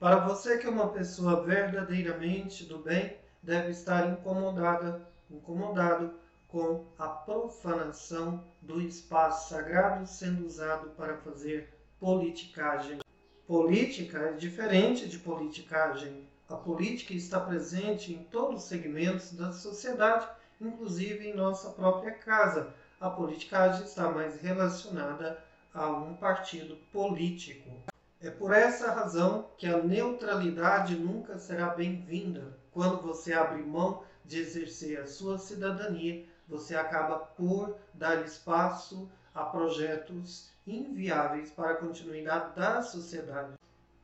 Para você que é uma pessoa verdadeiramente do bem, deve estar incomodada, incomodado com a profanação do espaço sagrado sendo usado para fazer politicagem. Política é diferente de politicagem. A política está presente em todos os segmentos da sociedade, inclusive em nossa própria casa. A politicagem está mais relacionada a um partido político. É por essa razão que a neutralidade nunca será bem-vinda. Quando você abre mão de exercer a sua cidadania, você acaba por dar espaço a projetos inviáveis para a continuidade da sociedade.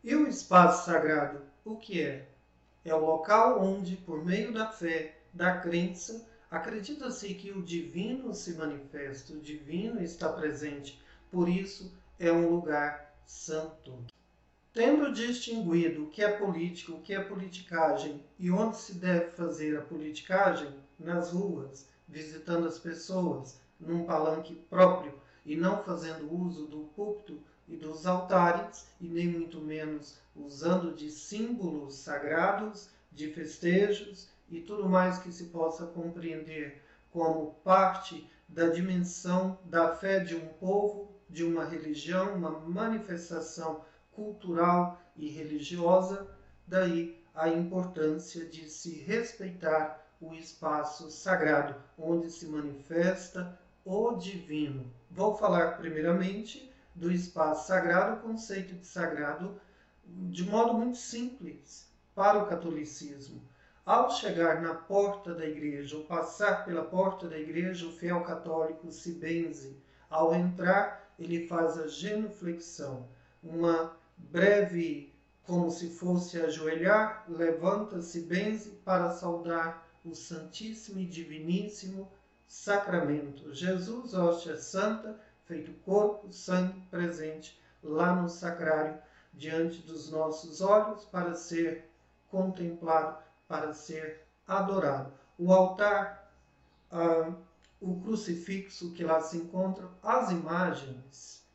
E o espaço sagrado, o que é? É o local onde, por meio da fé, da crença, acredita-se que o divino se manifesta, o divino está presente. Por isso, é um lugar santo. Tendo distinguido o que é político, o que é politicagem e onde se deve fazer a politicagem, nas ruas, visitando as pessoas, num palanque próprio e não fazendo uso do púlpito e dos altares, e nem muito menos usando de símbolos sagrados, de festejos e tudo mais que se possa compreender como parte da dimensão da fé de um povo, de uma religião, uma manifestação cultural e religiosa, daí a importância de se respeitar o espaço sagrado, onde se manifesta o divino. Vou falar primeiramente do espaço sagrado, o conceito de sagrado, de modo muito simples para o catolicismo. Ao chegar na porta da igreja, ou passar pela porta da igreja, o fiel católico se benze. Ao entrar, ele faz a genuflexão, uma breve, como se fosse ajoelhar, levanta-se, benze para saudar o Santíssimo e Diviníssimo Sacramento. Jesus, hóstia santa, feito corpo, sangue presente lá no sacrário, diante dos nossos olhos, para ser contemplado, para ser adorado. O altar, ah, o crucifixo que lá se encontra, as imagens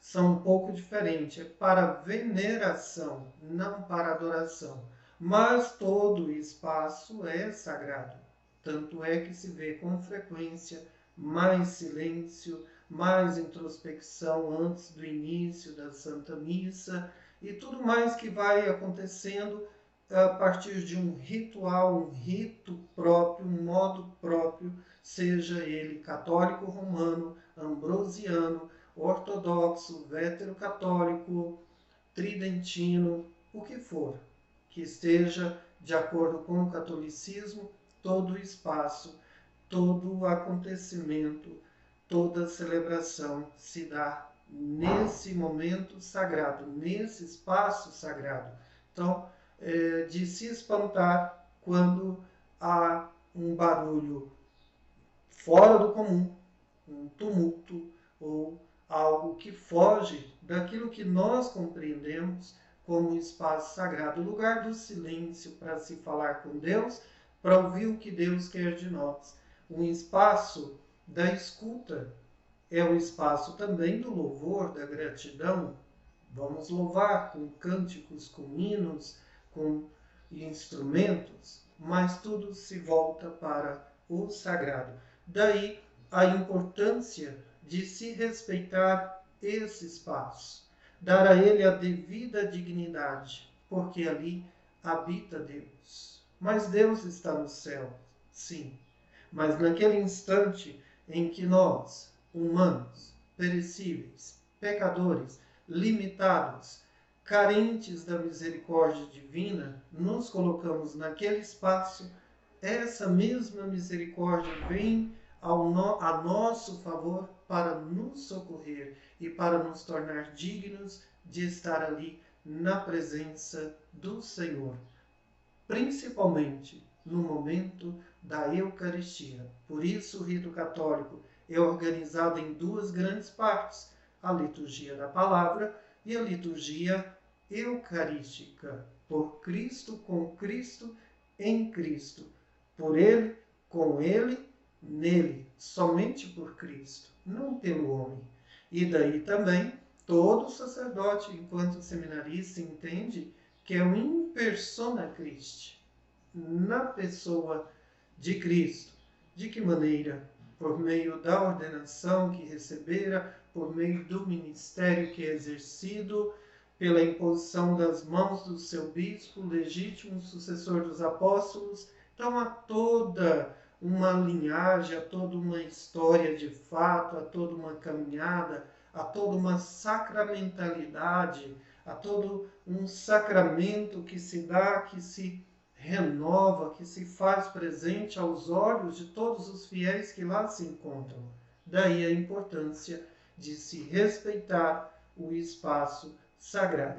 são um pouco diferentes. É para veneração, não para adoração. Mas todo o espaço é sagrado. Tanto é que se vê com frequência mais silêncio, mais introspecção antes do início da Santa Missa e tudo mais que vai acontecendo a partir de um ritual, um rito próprio, um modo próprio, seja ele católico romano, ambrosiano, ortodoxo, veterocatólico, tridentino, o que for, que esteja de acordo com o catolicismo, todo o espaço, todo o acontecimento, toda celebração se dá nesse momento sagrado, nesse espaço sagrado. Então, é, de se espantar quando há um barulho fora do comum, um tumulto ou algo que foge daquilo que nós compreendemos como espaço sagrado, lugar do silêncio para se falar com Deus, para ouvir o que Deus quer de nós. Um espaço da escuta é o espaço também do louvor, da gratidão. Vamos louvar com cânticos, com hinos, com instrumentos, mas tudo se volta para o sagrado. Daí a importância de se respeitar esse espaço, dar a ele a devida dignidade, porque ali habita Deus. Mas Deus está no céu, sim. Mas naquele instante em que nós, humanos, perecíveis, pecadores, limitados, carentes da misericórdia divina, nos colocamos naquele espaço, essa mesma misericórdia vem ao no, a nosso favor para nos socorrer e para nos tornar dignos de estar ali na presença do Senhor, principalmente no momento da Eucaristia. Por isso, o rito católico é organizado em duas grandes partes: a liturgia da palavra e a liturgia eucarística. Por Cristo, com Cristo, em Cristo. Por Ele, com Ele nele, somente por Cristo, não pelo homem. E daí também todo sacerdote, enquanto seminarista, entende que é o in persona Christi, na pessoa de Cristo. De que maneira? Por meio da ordenação que recebera, por meio do ministério que é exercido, pela imposição das mãos do seu bispo, legítimo sucessor dos apóstolos. Então, há toda uma linhagem, há toda uma história de fato, há toda uma caminhada, há toda uma sacramentalidade, há todo um sacramento que se dá, que se renova, que se faz presente aos olhos de todos os fiéis que lá se encontram. Daí a importância de se respeitar o espaço sagrado.